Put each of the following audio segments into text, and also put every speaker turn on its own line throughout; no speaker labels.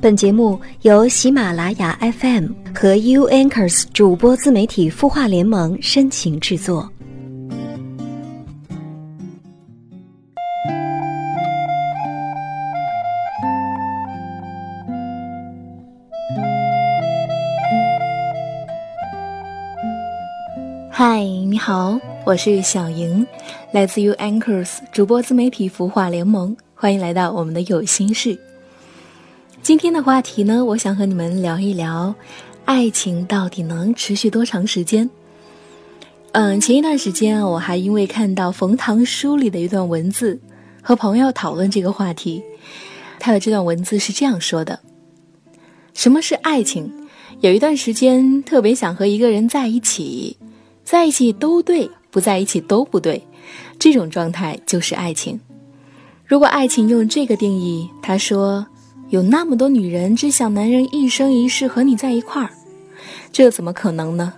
本节目由喜马拉雅 FM 和 U Anchors 主播自媒体孵化联盟深情制作。
嗨，你好，我是小莹，来自 U Anchors 主播自媒体孵化联盟，欢迎来到我们的有心事。今天的话题呢，我想和你们聊一聊，爱情到底能持续多长时间？嗯，前一段时间啊，我还因为看到冯唐书里的一段文字，和朋友讨论这个话题。他的这段文字是这样说的：什么是爱情？有一段时间特别想和一个人在一起，在一起都对，不在一起都不对，这种状态就是爱情。如果爱情用这个定义，他说。有那么多女人只想男人一生一世和你在一块儿，这怎么可能呢？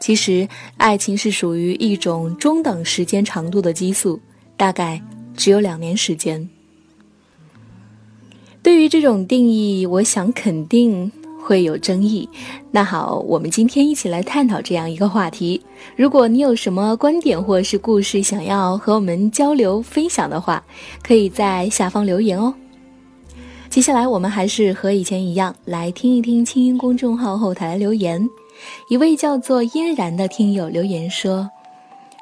其实，爱情是属于一种中等时间长度的激素，大概只有两年时间。对于这种定义，我想肯定会有争议。那好，我们今天一起来探讨这样一个话题。如果你有什么观点或是故事想要和我们交流分享的话，可以在下方留言哦。接下来，我们还是和以前一样，来听一听青音公众号后台留言。一位叫做嫣然的听友留言说：“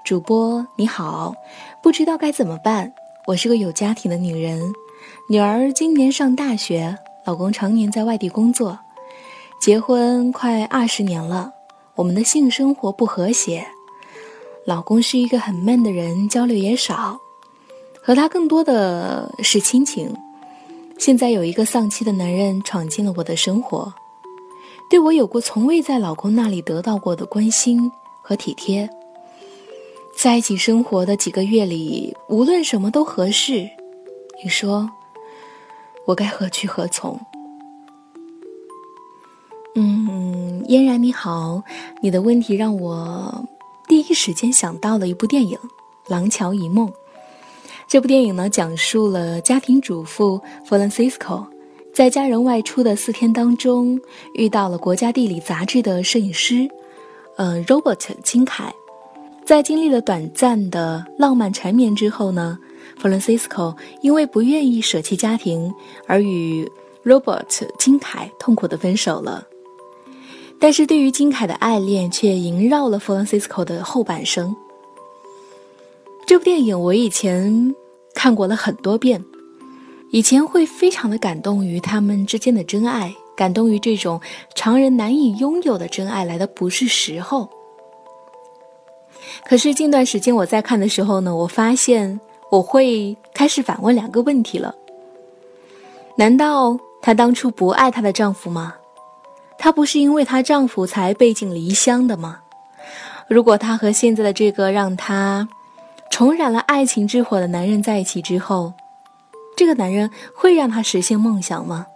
主播你好，不知道该怎么办。我是个有家庭的女人，女儿今年上大学，老公常年在外地工作，结婚快二十年了，我们的性生活不和谐。老公是一个很闷的人，交流也少，和他更多的是亲情。”现在有一个丧妻的男人闯进了我的生活，对我有过从未在老公那里得到过的关心和体贴。在一起生活的几个月里，无论什么都合适。你说，我该何去何从？嗯，嫣然你好，你的问题让我第一时间想到了一部电影《廊桥遗梦》。这部电影呢，讲述了家庭主妇 Francisco 在家人外出的四天当中，遇到了国家地理杂志的摄影师，呃，Robert 金凯。在经历了短暂的浪漫缠绵之后呢，Francisco 因为不愿意舍弃家庭，而与 Robert 金凯痛苦的分手了。但是对于金凯的爱恋，却萦绕了 Francisco 的后半生。这部电影我以前。看过了很多遍，以前会非常的感动于他们之间的真爱，感动于这种常人难以拥有的真爱来的不是时候。可是近段时间我在看的时候呢，我发现我会开始反问两个问题了：难道她当初不爱她的丈夫吗？她不是因为她丈夫才背井离乡的吗？如果她和现在的这个让她……重燃了爱情之火的男人在一起之后，这个男人会让他实现梦想吗？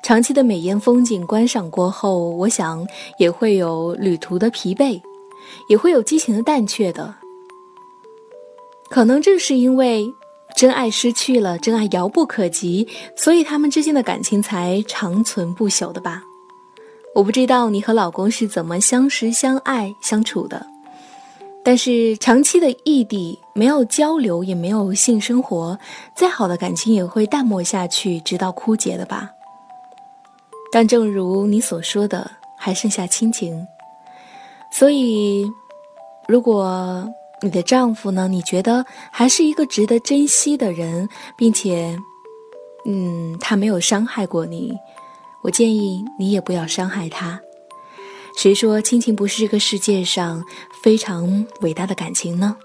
长期的美艳风景观赏过后，我想也会有旅途的疲惫，也会有激情的淡却的。可能正是因为真爱失去了，真爱遥不可及，所以他们之间的感情才长存不朽的吧。我不知道你和老公是怎么相识、相爱、相处的。但是长期的异地，没有交流，也没有性生活，再好的感情也会淡漠下去，直到枯竭的吧。但正如你所说的，还剩下亲情。所以，如果你的丈夫呢，你觉得还是一个值得珍惜的人，并且，嗯，他没有伤害过你，我建议你也不要伤害他。谁说亲情不是这个世界上非常伟大的感情呢？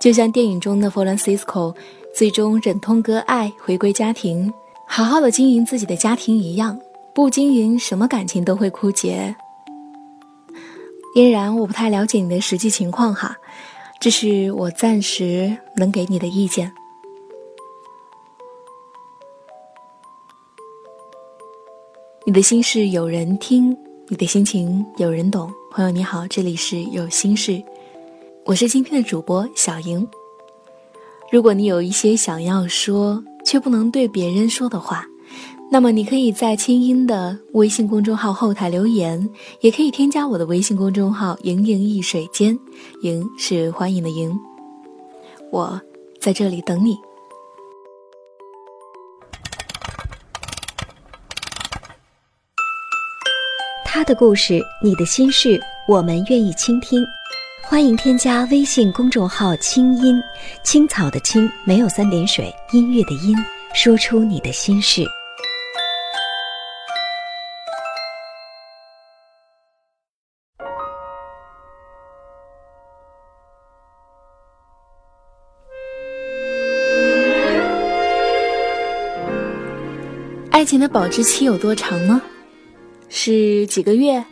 就像电影中的弗兰西斯科最终忍痛割爱，回归家庭，好好的经营自己的家庭一样，不经营什么感情都会枯竭。嫣然，我不太了解你的实际情况哈，这是我暂时能给你的意见。你的心事有人听。你的心情有人懂，朋友你好，这里是有心事，我是今天的主播小莹。如果你有一些想要说却不能对别人说的话，那么你可以在清音的微信公众号后台留言，也可以添加我的微信公众号“盈盈一水间”，盈是欢迎的盈，我在这里等你。
他的故事，你的心事，我们愿意倾听。欢迎添加微信公众号“清音青草”的青没有三点水，音乐的音，说出你的心事。
爱情的保质期有多长呢？是几个月、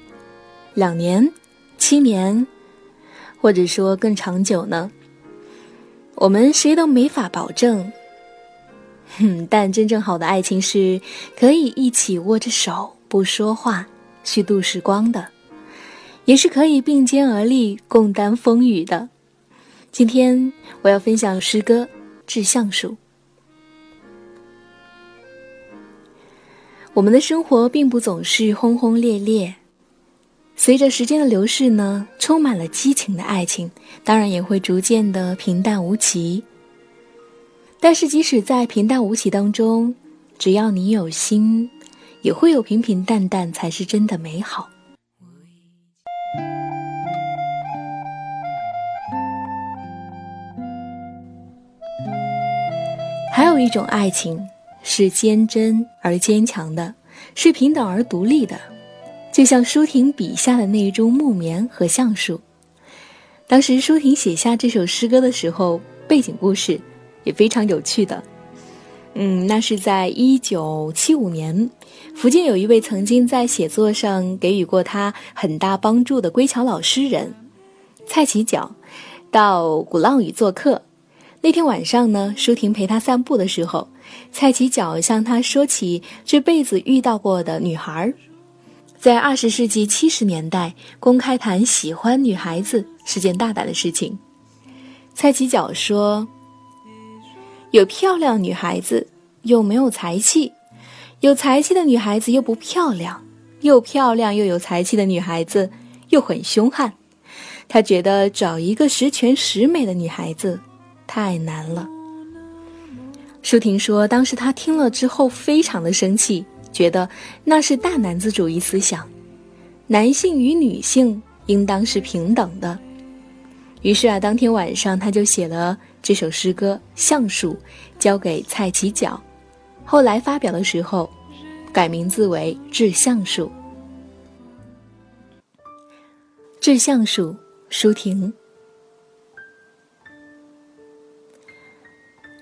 两年、七年，或者说更长久呢？我们谁都没法保证。哼，但真正好的爱情是可以一起握着手不说话虚度时光的，也是可以并肩而立共担风雨的。今天我要分享诗歌《致橡树》。我们的生活并不总是轰轰烈烈，随着时间的流逝呢，充满了激情的爱情，当然也会逐渐的平淡无奇。但是，即使在平淡无奇当中，只要你有心，也会有平平淡淡才是真的美好。还有一种爱情。是坚贞而坚强的，是平等而独立的，就像舒婷笔下的那一株木棉和橡树。当时舒婷写下这首诗歌的时候，背景故事也非常有趣的。嗯，那是在一九七五年，福建有一位曾经在写作上给予过他很大帮助的归侨老诗人蔡启角，到鼓浪屿做客。那天晚上呢，舒婷陪他散步的时候，蔡启脚向他说起这辈子遇到过的女孩。在二十世纪七十年代，公开谈喜欢女孩子是件大胆的事情。蔡启脚说：“有漂亮女孩子，又没有才气；有才气的女孩子又不漂亮；又漂亮又有才气的女孩子又很凶悍。他觉得找一个十全十美的女孩子。”太难了。舒婷说，当时她听了之后非常的生气，觉得那是大男子主义思想，男性与女性应当是平等的。于是啊，当天晚上他就写了这首诗歌《橡树》，交给蔡其角，后来发表的时候，改名字为《致橡树》。致橡树，舒婷。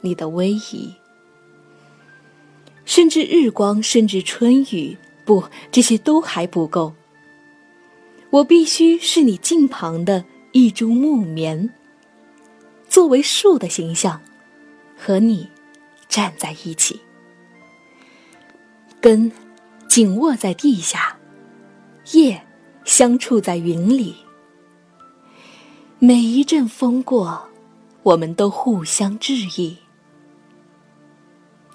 你的威仪，甚至日光，甚至春雨，不，这些都还不够。我必须是你近旁的一株木棉，作为树的形象，和你站在一起，根紧握在地下，叶相触在云里。每一阵风过，我们都互相致意。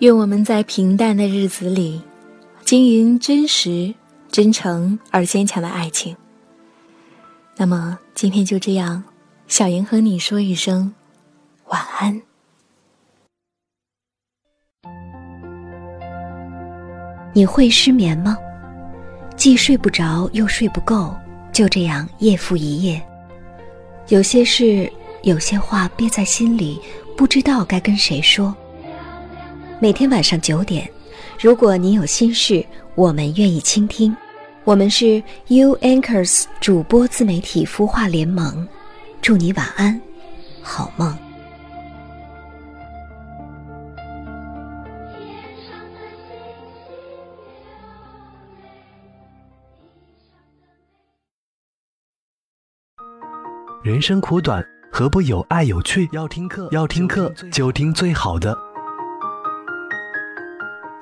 愿我们在平淡的日子里，经营真实、真诚而坚强的爱情。那么今天就这样，小莹和你说一声晚安。
你会失眠吗？既睡不着又睡不够，就这样夜复一夜。有些事，有些话憋在心里，不知道该跟谁说。每天晚上九点，如果你有心事，我们愿意倾听。我们是 U Anchors 主播自媒体孵化联盟，祝你晚安，好梦。
人生苦短，何不有爱有趣？要听课，要听课就听最好的。